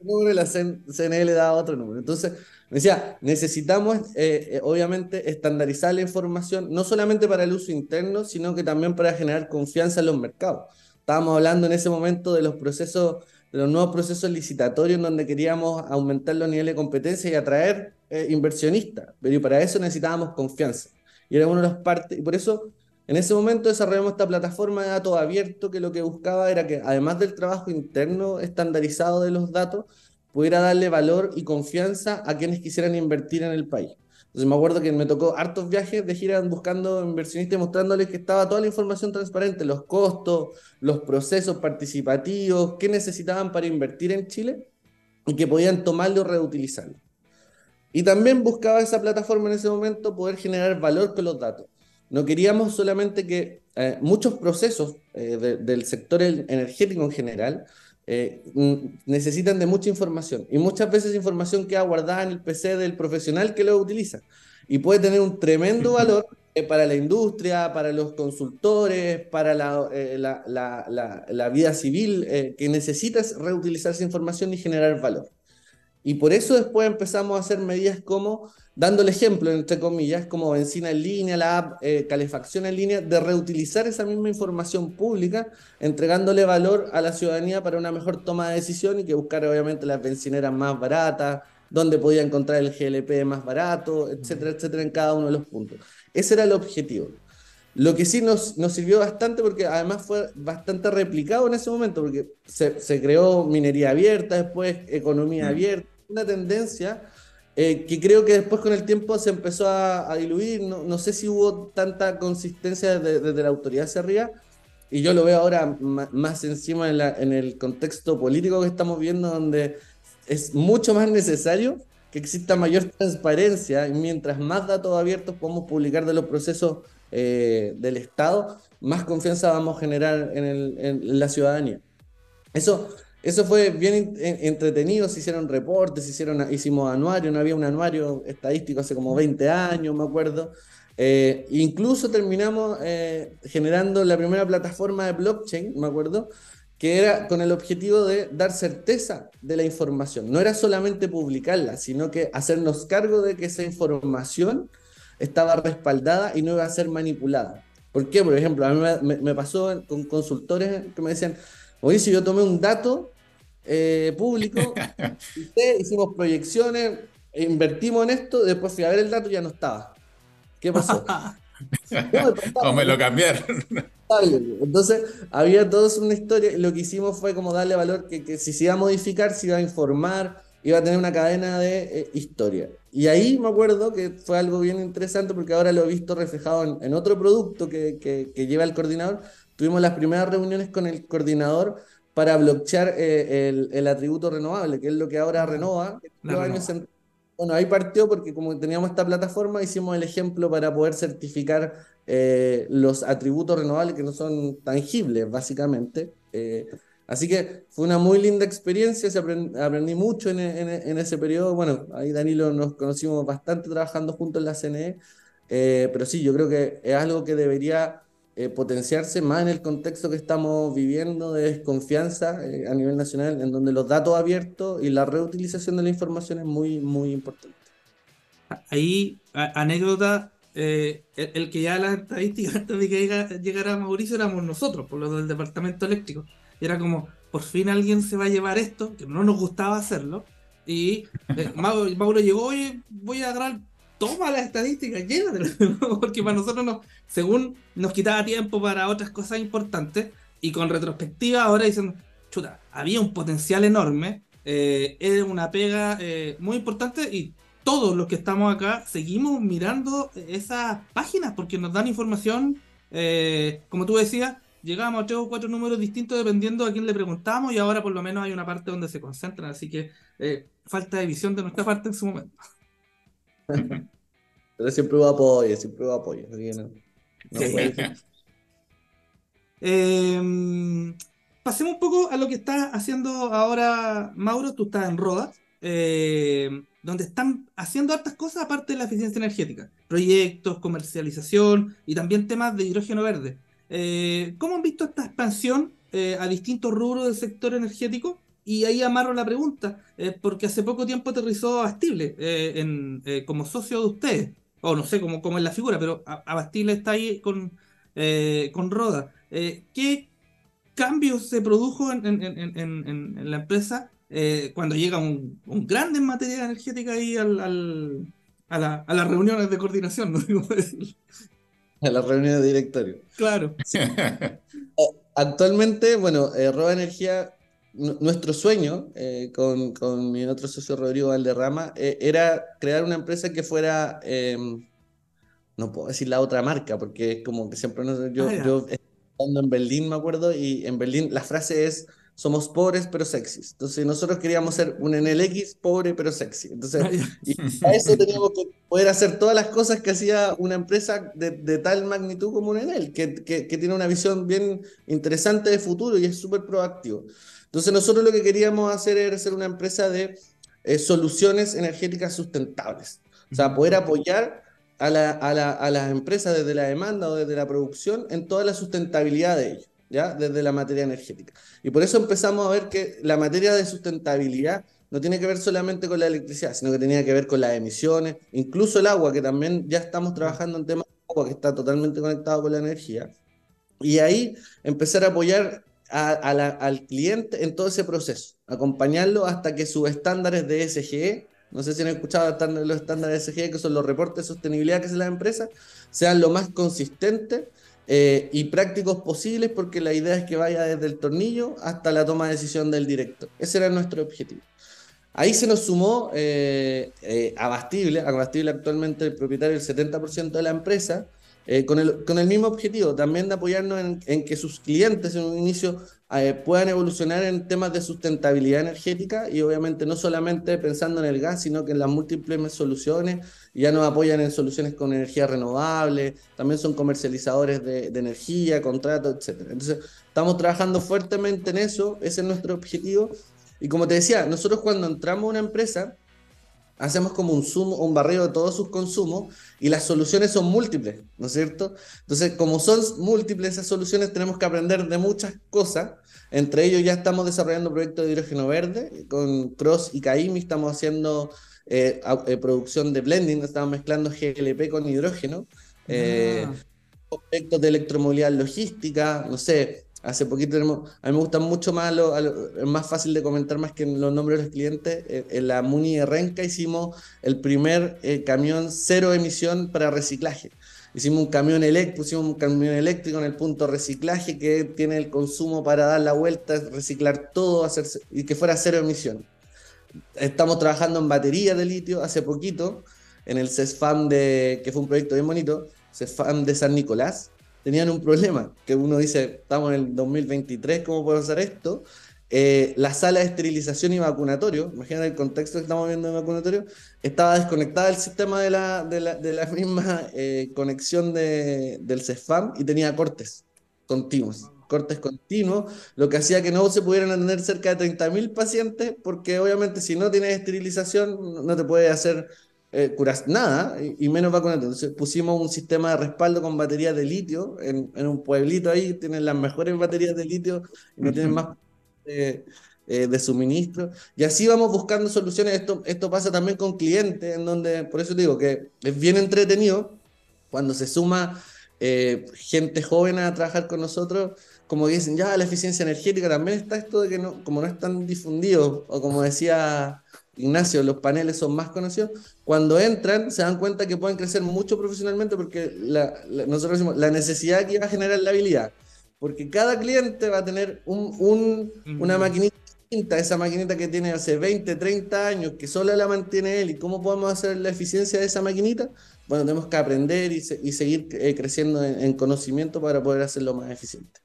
Número, y la CNE le daba otro número. Entonces, me decía, necesitamos eh, eh, obviamente estandarizar la información, no solamente para el uso interno, sino que también para generar confianza en los mercados. Estábamos hablando en ese momento de los procesos, de los nuevos procesos licitatorios donde queríamos aumentar los niveles de competencia y atraer eh, inversionistas, pero para eso necesitábamos confianza. Y era una de las partes, y por eso en ese momento desarrollamos esta plataforma de datos abierto que lo que buscaba era que además del trabajo interno estandarizado de los datos, pudiera darle valor y confianza a quienes quisieran invertir en el país. Entonces me acuerdo que me tocó hartos viajes de gira buscando inversionistas y mostrándoles que estaba toda la información transparente, los costos, los procesos participativos, qué necesitaban para invertir en Chile y que podían tomarlo o reutilizarlo. Y también buscaba esa plataforma en ese momento poder generar valor con los datos. No queríamos solamente que eh, muchos procesos eh, del sector energético en general eh, necesitan de mucha información. Y muchas veces información queda guardada en el PC del profesional que lo utiliza. Y puede tener un tremendo valor para la industria, para los consultores, para la, la, la, la, vida civil que necesitas reutilizar esa información y generar valor. Y por eso después empezamos a hacer medidas como, dando el ejemplo, entre comillas, como benzina en línea, la app, eh, calefacción en línea, de reutilizar esa misma información pública, entregándole valor a la ciudadanía para una mejor toma de decisión y que buscar obviamente las bencineras más baratas, donde podía encontrar el GLP más barato, etcétera, etcétera, en cada uno de los puntos. Ese era el objetivo. Lo que sí nos, nos sirvió bastante, porque además fue bastante replicado en ese momento, porque se, se creó minería abierta, después economía abierta, una tendencia eh, que creo que después con el tiempo se empezó a, diluir. No, no, sé si hubo tanta consistencia desde, la autoridad hacia arriba. Y yo lo veo ahora más, encima en, el contexto político que estamos viendo, donde es mucho más necesario que exista mayor transparencia y mientras más datos abiertos podamos publicar de los procesos eh, del Estado, más confianza vamos a generar en la ciudadanía. Eso eso fue bien entretenido, se hicieron reportes, hicieron, hicimos anuario, no había un anuario estadístico hace como 20 años, me acuerdo. Eh, incluso terminamos eh, generando la primera plataforma de blockchain, me acuerdo, que era con el objetivo de dar certeza de la información. No era solamente publicarla, sino que hacernos cargo de que esa información estaba respaldada y no iba a ser manipulada. ¿Por qué? Por ejemplo, a mí me, me pasó con consultores que me decían, Mauricio, yo tomé un dato eh, público, hicimos proyecciones, invertimos en esto, después fui a ver el dato y ya no estaba. ¿Qué pasó? o me lo cambiaron. Entonces, había toda una historia. Lo que hicimos fue como darle valor que, si se iba a modificar, se iba a informar, iba a tener una cadena de eh, historia. Y ahí me acuerdo que fue algo bien interesante porque ahora lo he visto reflejado en, otro producto que, que, lleva el coordinador. Tuvimos las primeras reuniones con el coordinador para bloquear eh, el, el, atributo renovable, que es lo que ahora renova. bueno, ahí partió porque como teníamos esta plataforma, hicimos el ejemplo para poder certificar eh, los atributos renovables que no son tangibles, básicamente. Eh, así que fue una muy linda experiencia, se aprendí, mucho en, en, ese periodo. Bueno, ahí Danilo nos conocimos bastante trabajando juntos en la CNE, eh, pero sí, yo creo que es algo que debería potenciarse más en el contexto que estamos viviendo de desconfianza a nivel nacional, en donde los datos abiertos y la reutilización de la información es muy, muy importante. Ahí, anécdota, eh, el, que ya las estadísticas antes de que llegara Mauricio éramos nosotros, por lo del departamento eléctrico. Y era como, por fin alguien se va a llevar esto, que no nos gustaba hacerlo. Y eh, Mauro, llegó y voy a agarrar, toma las estadísticas, llévatelas, porque para nosotros, no, según nos quitaba tiempo para otras cosas importantes, y con retrospectiva ahora dicen, chuta, había un potencial enorme, eh, era una pega eh, muy importante y todos los que estamos acá seguimos mirando esas páginas porque nos dan información, eh, como tú decías, llegamos a tres o cuatro números distintos dependiendo a quién le preguntamos y ahora por lo menos hay una parte donde se concentran, así que eh, falta de visión de nuestra parte en su momento. Pero siempre hubo apoyo, siempre hubo apoyo. Em, pasemos un poco a lo que está haciendo ahora Mauro, tú estás en Rodas. Eh, donde están haciendo hartas cosas aparte de la eficiencia energética. Proyectos, comercialización y también temas de hidrógeno verde. Eh, ¿Cómo han visto esta expansión eh, a distintos rubros del sector energético? Y ahí amarro la pregunta, eh, porque hace poco tiempo aterrizó Abastible en, como socio de ustedes, o no sé cómo, cómo es la figura, pero Abastible está ahí con, con Roda. ¿Qué cambios se produjo en, en la empresa eh, cuando llega un, un, grande en materia energética ahí al, al, a, la, a, las reuniones de coordinación, no digo A las reuniones de directorio. Claro. Eh, actualmente, bueno, eh, Roba Energía, nuestro sueño eh, con, con, mi otro socio Rodrigo Valderrama era crear una empresa que fuera, em, no puedo decir la otra marca, porque es como que siempre no, yo, ah, yo estando en Berlín, me acuerdo, y en Berlín la frase es somos pobres pero sexys. Entonces nosotros queríamos ser un NLX pobre pero sexy. Entonces, y a eso teníamos que poder hacer todas las cosas que hacía una empresa de, de tal magnitud como un Enel, que, que, que, tiene una visión bien interesante de futuro y es súper proactivo. Entonces nosotros lo que queríamos hacer era ser una empresa de eh, soluciones energéticas sustentables. O sea, poder apoyar a, la, a, la, a las empresas desde la demanda o desde la producción en toda la sustentabilidad de ellos. ¿ya? Desde la materia energética. Y por eso empezamos a ver que la materia de sustentabilidad no tiene que ver solamente con la electricidad, sino que tenía que ver con las emisiones, incluso el agua, que también ya estamos trabajando en temas de agua, que está totalmente conectado con la energía. Y ahí empezar a apoyar al cliente en todo ese proceso, acompañarlo hasta que sus estándares de SGE, no sé si han escuchado los estándares de SGE, que son los reportes de sostenibilidad que hacen las empresas, sean lo más consistentes eh, y prácticos posibles porque la idea es que vaya desde el tornillo hasta la toma de decisión del director. Ese era nuestro objetivo. Ahí se nos sumó eh, eh, Abastible, Abastible actualmente el propietario del 70% de la empresa, eh, con, el, con el mismo objetivo, también de apoyarnos en, en que sus clientes en un inicio eh, puedan evolucionar en temas de sustentabilidad energética y obviamente no solamente pensando en el gas, sino que en las múltiples soluciones, ya nos apoyan en soluciones con energía renovable, también son comercializadores de, de energía, contratos, etc. Entonces, estamos trabajando fuertemente en eso, ese es nuestro objetivo. Y como te decía, nosotros cuando entramos a una empresa, hacemos como un sumo, un barrio de todos sus consumos y las soluciones son múltiples, ¿no es cierto? Entonces, como son múltiples esas soluciones, tenemos que aprender de muchas cosas. Entre ellos ya estamos desarrollando proyectos de hidrógeno verde con Cross y Caimi, estamos haciendo eh, eh, producción de blending, estamos mezclando GLP con hidrógeno. Eh, ah. Proyectos de electromovilidad logística, no sé, Hace poquito tenemos, a mí me gusta mucho más, lo, es más fácil de comentar más que los nombres de los clientes. Eh, en la Muni de Renca hicimos el primer eh, camión cero emisión para reciclaje. Hicimos un camión eléctrico, pusimos un camión eléctrico en el punto reciclaje que tiene el consumo para dar la vuelta, reciclar todo y que fuera cero emisión. Estamos trabajando en batería de litio hace poquito, en el CESFAM, de, que fue un proyecto bien bonito, CESFAM de San Nicolás, tenían un problema, que uno dice, estamos en el 2023, ¿cómo puedo hacer esto? Eh, la sala de esterilización y vacunatorio, imagínate el contexto que estamos viendo en vacunatorio, estaba desconectada del sistema de la, de la, de misma eh, conexión de, del CESFAM y tenía cortes continuos, cortes continuos, lo que hacía que no se pudieran atender cerca de 30.000 pacientes, porque obviamente si no tienes esterilización no te puede hacer eh, curas nada y, menos vacunas. Entonces pusimos un sistema de respaldo con baterías de litio en, en, un pueblito ahí, tienen las mejores baterías de litio y no tienen más eh, de suministro. Y así vamos buscando soluciones. Esto, esto pasa también con clientes, en donde, por eso digo que es bien entretenido cuando se suma eh, gente joven a trabajar con nosotros. Como dicen, ya la eficiencia energética también está esto de que no, como no es tan difundido, o como decía Ignacio, los paneles son más conocidos, cuando entran se dan cuenta que pueden crecer mucho profesionalmente porque la, nosotros decimos la necesidad que va a generar la habilidad, porque cada cliente va a tener un, una maquinita distinta, esa maquinita que tiene hace 20, 30 años, que solo la mantiene él, y cómo podemos hacer la eficiencia de esa maquinita, bueno, tenemos que aprender y, y seguir eh, creciendo en, en conocimiento para poder hacerlo más eficiente.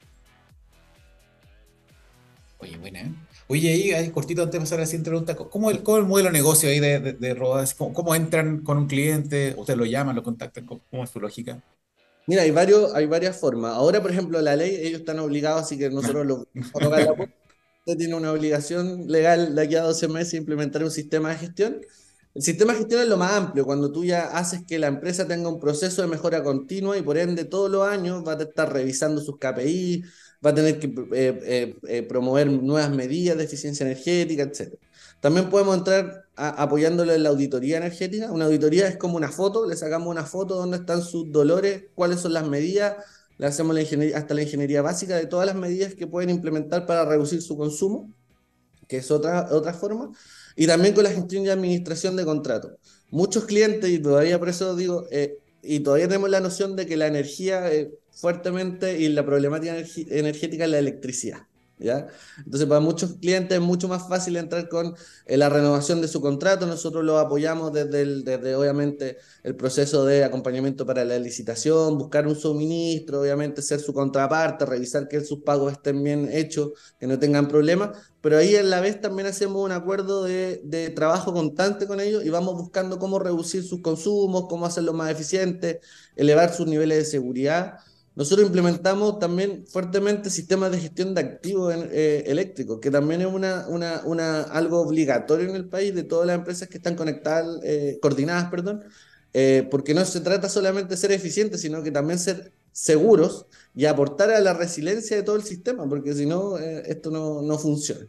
Oye, buena, ¿eh? Oye, ahí, cortito antes de pasar a la siguiente pregunta, ¿cómo el, cómo el modelo de negocio ahí de, de, Rodas? ¿Cómo, entran con un cliente? ¿Ustedes lo llaman, lo contactan? ¿Cómo, es su lógica? Mira, hay, varios, hay varias formas. Ahora, por ejemplo, la ley, ellos están obligados, así que nosotros lo Usted tiene una obligación legal de aquí a 12 meses de implementar un sistema de gestión. El sistema de gestión es lo más amplio, cuando tú ya haces que la empresa tenga un proceso de mejora continua y por ende todos los años va a estar revisando sus KPI, va a tener que eh, eh, eh, promover nuevas medidas de eficiencia energética, etc. También podemos entrar apoyándolo en la auditoría energética. Una auditoría es como una foto, le sacamos una foto donde están sus dolores, cuáles son las medidas, le hacemos la ingeniería, hasta la ingeniería básica de todas las medidas que pueden implementar para reducir su consumo, que es otra, otra forma, y también con la gestión y administración de contratos. Muchos clientes, y todavía por eso digo, y todavía tenemos la noción de que la energía fuertemente y la problemática energética es la electricidad. ¿Ya? Entonces, para muchos clientes es mucho más fácil entrar con eh, la renovación de su contrato. Nosotros lo apoyamos desde, el, desde, obviamente, el proceso de acompañamiento para la licitación, buscar un suministro, obviamente, ser su contraparte, revisar que sus pagos estén bien hechos, que no tengan problemas. Pero ahí, a la vez, también hacemos un acuerdo de, de trabajo constante con ellos y vamos buscando cómo reducir sus consumos, cómo hacerlo más eficiente, elevar sus niveles de seguridad nosotros implementamos también fuertemente sistemas de gestión de activos eh, eléctricos, que también es una, una, una, algo obligatorio en el país de todas las empresas que están conectadas, eh, coordinadas, perdón, eh, porque no se trata solamente de ser eficientes, sino que también ser seguros y aportar a la resiliencia de todo el sistema, porque si no, esto no, no, funciona.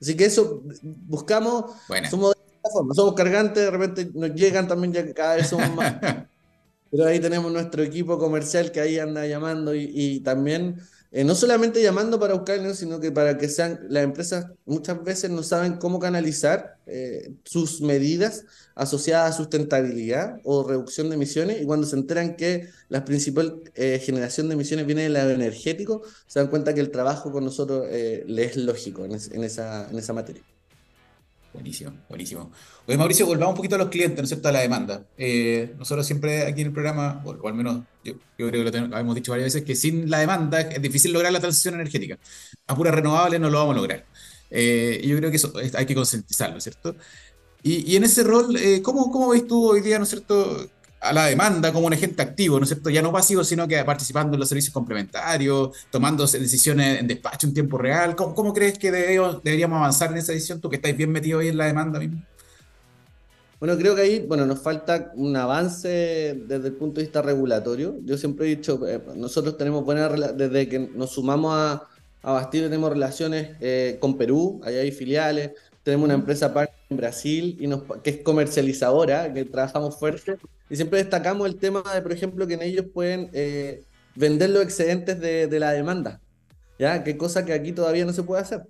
Así que eso buscamos, somos de esta forma, somos cargantes, de repente nos llegan también ya cada vez somos más Pero ahí tenemos nuestro equipo comercial que ahí anda llamando y, también, eh, no solamente llamando para buscar, sino que para que sean, las empresas muchas veces no saben cómo canalizar eh, sus medidas asociadas a sustentabilidad o reducción de emisiones y cuando se enteran que la principal eh, generación de emisiones viene del lado energético, se dan cuenta que el trabajo con nosotros les es lógico en, esa, en esa materia. Buenísimo, buenísimo. Oye, Mauricio, volvamos un poquito a los clientes, ¿no es cierto?, a la demanda. Eh, nosotros siempre aquí en el programa, o, al menos yo, creo que lo, hemos dicho varias veces, que sin la demanda es difícil lograr la transición energética. A puras renovables no lo vamos a lograr. Eh, yo creo que eso hay que concientizarlo, ¿cierto? Y, y, en ese rol, eh, ¿cómo, ¿cómo ves tú hoy día, ¿no es cierto?, a la demanda como un agente activo, ¿no es cierto? Ya no pasivo, sino que participando en los servicios complementarios, tomando decisiones en despacho en tiempo real. ¿Cómo, cómo crees que deberíamos avanzar en esa decisión? Tú que estáis bien metido ahí en la demanda mismo. Bueno, creo que ahí, bueno, nos falta un avance desde el punto de vista regulatorio. Yo siempre he dicho, eh, nosotros tenemos buenas, desde que nos sumamos a, a tenemos relaciones eh, con Perú, allá hay filiales, tenemos una empresa en Brasil y nos, que es comercializadora, que trabajamos fuerte y siempre destacamos el tema de, por ejemplo, que en ellos pueden eh, vender los excedentes de, la demanda. ¿ya? Qué cosa que aquí todavía no se puede hacer.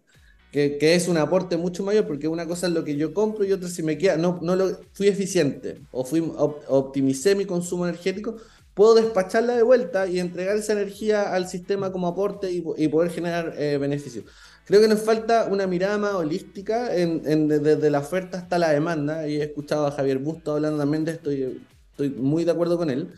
Que, que, es un aporte mucho mayor, porque una cosa es lo que yo compro y otra si me queda, no, no lo, fui eficiente o fui, optimicé mi consumo energético, puedo despacharla de vuelta y entregar esa energía al sistema como aporte y, y poder generar eh, beneficios. Creo que nos falta una mirada más holística en, en, desde la oferta hasta la demanda, y he escuchado a Javier Busto hablando también de esto y estoy muy de acuerdo con él.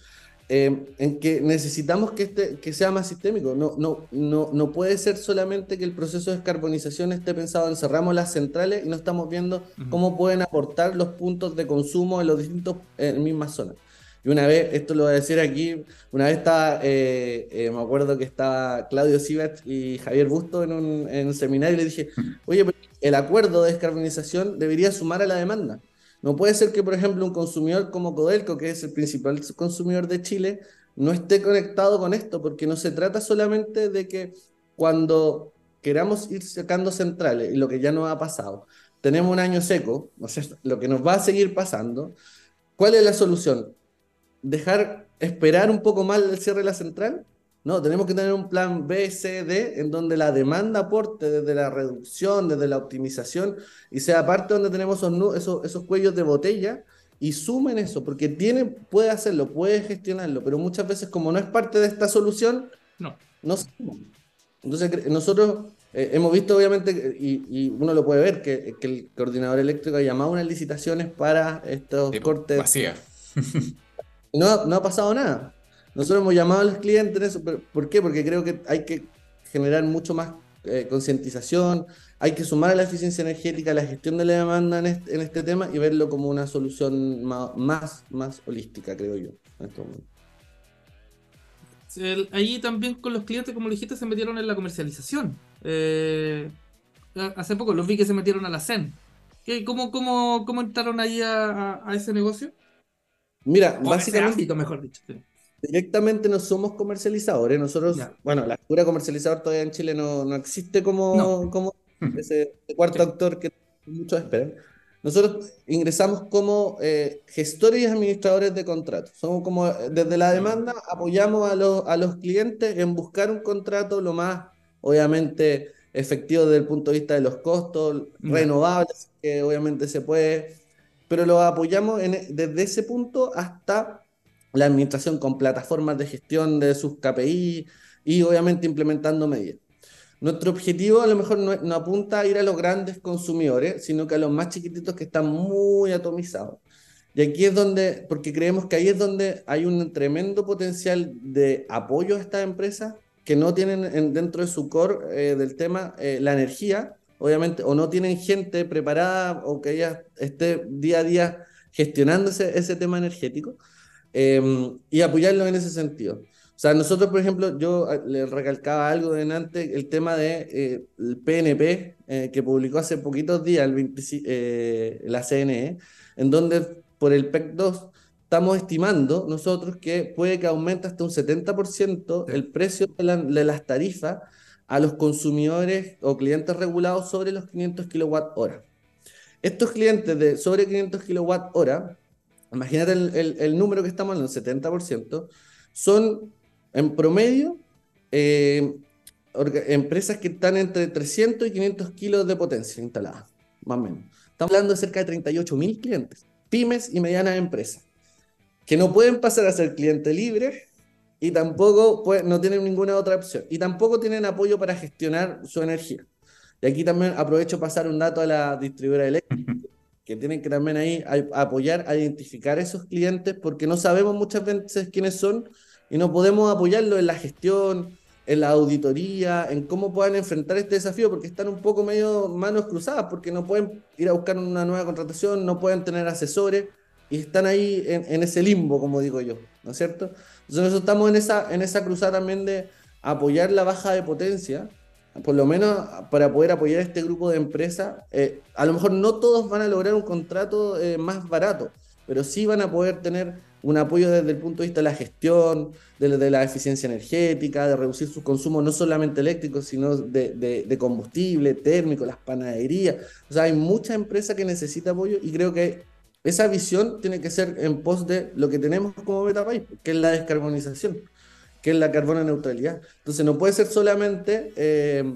Eh, en que necesitamos que, este, que sea más sistémico. No, no, no, no puede ser solamente que el proceso de descarbonización esté pensado en cerramos las centrales y no estamos viendo cómo pueden aportar los puntos de consumo en los distintos en mismas zonas. Y una vez, esto lo voy a decir aquí, una vez estaba, eh, eh, me acuerdo que estaba Claudio Sibat y Javier Busto en un, en un seminario y le dije, oye, el acuerdo de descarbonización debería sumar a la demanda. No puede ser que, por ejemplo, un consumidor como Codelco, que es el principal consumidor de Chile, no esté conectado con esto, porque no se trata solamente de que cuando queramos ir sacando centrales, y lo que ya nos ha pasado, tenemos un año seco, o sea, lo que nos va a seguir pasando, ¿cuál es la solución? ¿Dejar esperar un poco más el cierre de la central? No, tenemos que tener un plan B, C, D, en donde la demanda aporte desde la reducción, desde la optimización, y sea parte donde tenemos esos, esos, esos cuellos de botella y sumen eso, porque tiene, puede hacerlo, puede gestionarlo, pero muchas veces como no es parte de esta solución, no, no Entonces nosotros eh, hemos visto obviamente, y, uno lo puede ver, que, que, el coordinador eléctrico ha llamado unas licitaciones para estos cortes. Vacía. no, no ha pasado nada. Nosotros hemos llamado a los clientes, eso, ¿por qué? Porque creo que hay que generar mucho más eh, concientización, hay que sumar a la eficiencia energética, a la gestión de la demanda en este, tema y verlo como una solución más, más, holística, creo yo, en este momento. allí también con los clientes, como dijiste, se metieron en la comercialización. Eh, hace poco los vi que se metieron a la CEN. ¿Cómo, cómo, cómo entraron ahí a, ese negocio? Mira, básicamente. mejor dicho directamente no somos comercializadores. Nosotros, bueno, la figura comercializador todavía en Chile no, no existe como, como ese, cuarto actor que muchos esperan. Nosotros ingresamos como eh, gestores y administradores de contratos. Somos como, desde la demanda, apoyamos a los, a los clientes en buscar un contrato lo más, obviamente, efectivo desde el punto de vista de los costos, renovables, que obviamente se puede, pero lo apoyamos desde ese punto hasta la administración con plataformas de gestión de sus KPI y obviamente implementando medidas. Nuestro objetivo a lo mejor no, apunta a ir a los grandes consumidores, sino que a los más chiquititos que están muy atomizados. Y aquí es donde, porque creemos que ahí es donde hay un tremendo potencial de apoyo a estas empresas que no tienen dentro de su core eh, del tema eh, la energía, obviamente, o no tienen gente preparada o que ella esté día a día gestionando ese tema energético. Em, y apoyarlo en ese sentido. O sea, nosotros, por ejemplo, yo ah, le recalcaba algo de antes, el tema de eh, el PNP, eh, que publicó hace poquitos días el eh, la CNE, en donde por el PEC 2 estamos estimando nosotros que puede que aumente hasta un 70% el precio de, las tarifas a los consumidores o clientes regulados sobre los 500 kWh. Estos clientes de sobre 500 kWh imagínate el, número que estamos en el 70%, son en promedio eh, empresas que están entre 300 y 500 kilos de potencia instalada, más o menos. Estamos hablando de cerca de 38 mil clientes, pymes y medianas empresas, que no pueden pasar a ser cliente libre y tampoco no tienen ninguna otra opción, y tampoco tienen apoyo para gestionar su energía. Y aquí también aprovecho pasar un dato a la distribuidora eléctrica que tienen que también ahí apoyar a identificar a esos clientes porque no sabemos muchas veces quiénes son y no podemos apoyarlos en la gestión, en la auditoría, en cómo puedan enfrentar este desafío porque están un poco medio manos cruzadas porque no pueden ir a buscar una nueva contratación, no pueden tener asesores y están ahí en, ese limbo, como digo yo, ¿no es cierto? Entonces nosotros estamos en esa, en esa cruzada también de apoyar la baja de potencia por lo menos para poder apoyar a este grupo de empresas, eh, a lo mejor no todos van a lograr un contrato eh, más barato, pero sí van a poder tener un apoyo desde el punto de vista de la gestión, de, la eficiencia energética, de reducir sus consumos no solamente eléctricos, sino de, combustible, térmico, las panaderías. O sea, hay mucha empresa que necesita apoyo y creo que esa visión tiene que ser en pos de lo que tenemos como meta país, que es la descarbonización. Que es la carbono neutralidad. Entonces no puede ser solamente eh,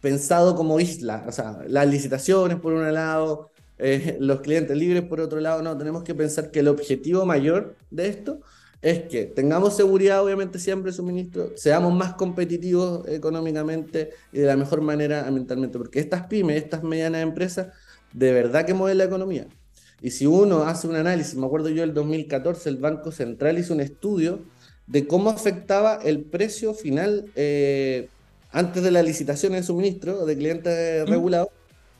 pensado como isla, o sea, las licitaciones por un lado, eh, los clientes libres por otro lado, no, tenemos que pensar que el objetivo mayor de esto es que tengamos seguridad, obviamente, siempre suministro, seamos más competitivos económicamente y de la mejor manera ambientalmente, porque estas pymes, estas medianas empresas, de verdad que mueven la economía. Y si uno hace un análisis, me acuerdo yo el 2014, el Banco Central hizo un estudio de cómo afectaba el precio final eh, antes de la licitación en suministro de clientes regulados,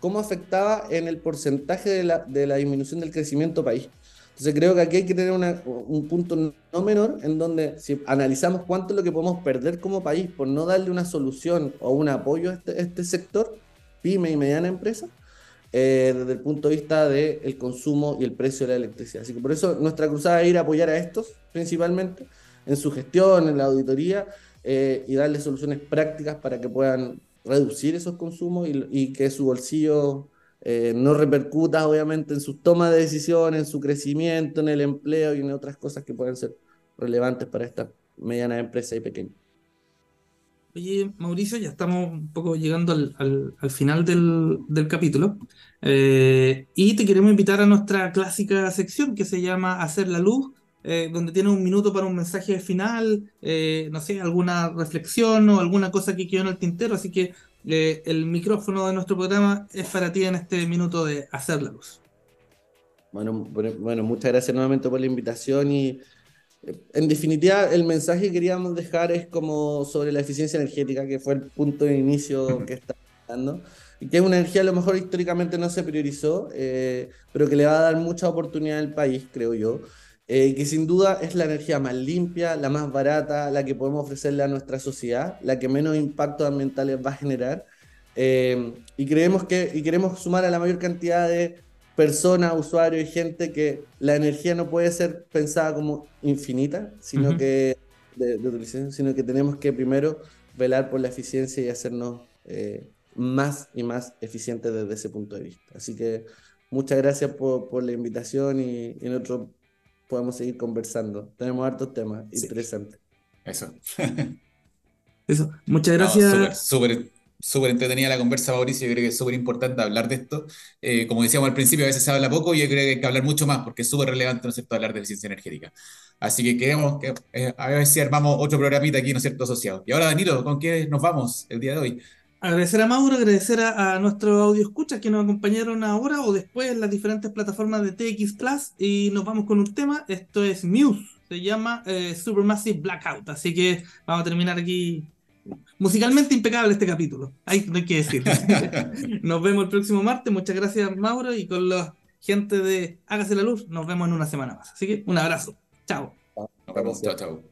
cómo afectaba en el porcentaje de la, de la disminución del crecimiento país. Entonces creo que aquí hay que tener un punto no menor en donde si analizamos cuánto es lo que podemos perder como país por no darle una solución o un apoyo a este, este sector, pyme y mediana empresa, eh, desde el punto de vista del consumo y el precio de la electricidad. Así que por eso nuestra cruzada es ir a apoyar a estos principalmente en su gestión, en la auditoría eh, y darles soluciones prácticas para que puedan reducir esos consumos y, que su bolsillo eh, no repercuta obviamente en su toma de decisiones, en su crecimiento, en el empleo y en otras cosas que pueden ser relevantes para esta mediana empresa y pequeña. Oye, Mauricio, ya estamos un poco llegando al, final del, capítulo eh, y te queremos invitar a nuestra clásica sección que se llama Hacer la Luz, eh, donde tienes un minuto para un mensaje final, no sé, alguna reflexión o alguna cosa que quedó en el tintero, así que el micrófono de nuestro programa es para ti en este minuto de hacer la luz. Bueno, bueno, muchas gracias nuevamente por la invitación y eh, en definitiva el mensaje que queríamos dejar es como sobre la eficiencia energética, que fue el punto de inicio que está dando, y que es una energía a lo mejor históricamente no se priorizó, eh, pero que le va a dar mucha oportunidad al país, creo yo. Eh, que sin duda es la energía más limpia, la más barata, la que podemos ofrecerle a nuestra sociedad, la que menos impactos ambientales va a generar. Eh, y, creemos que, y queremos sumar a la mayor cantidad de personas, usuarios y gente que la energía no puede ser pensada como infinita, sino, que, de, sino que tenemos que primero velar por la eficiencia y hacernos eh, más y más eficientes desde ese punto de vista. Así que muchas gracias por, por la invitación y, y en otro podemos seguir conversando. Tenemos hartos temas interesantes. Eso. Eso. Muchas gracias. Súper, súper entretenida la conversa, Mauricio. Yo creo que es súper importante hablar de esto. Eh, como decíamos al principio, a veces se habla poco y yo creo que hay que hablar mucho más porque es súper relevante, ¿no es cierto?, hablar de eficiencia energética. Así que queremos que, eh, a ver si armamos otro programita aquí, ¿no es cierto?, asociado. Y ahora, Danilo, ¿con qué nos vamos el día de hoy? Agradecer a Mauro, agradecer a, nuestro audio escucha que nos acompañaron ahora o después en las diferentes plataformas de TX Plus y nos vamos con un tema. Esto es Muse, se llama eh, Supermassive Blackout. Así que vamos a terminar aquí. Musicalmente impecable este capítulo, hay, no hay que decir. nos vemos el próximo martes. Muchas gracias, Mauro, y con la gente de Hágase la Luz, nos vemos en una semana más. Así que un abrazo. Chao. Nos vemos. Chao, chao.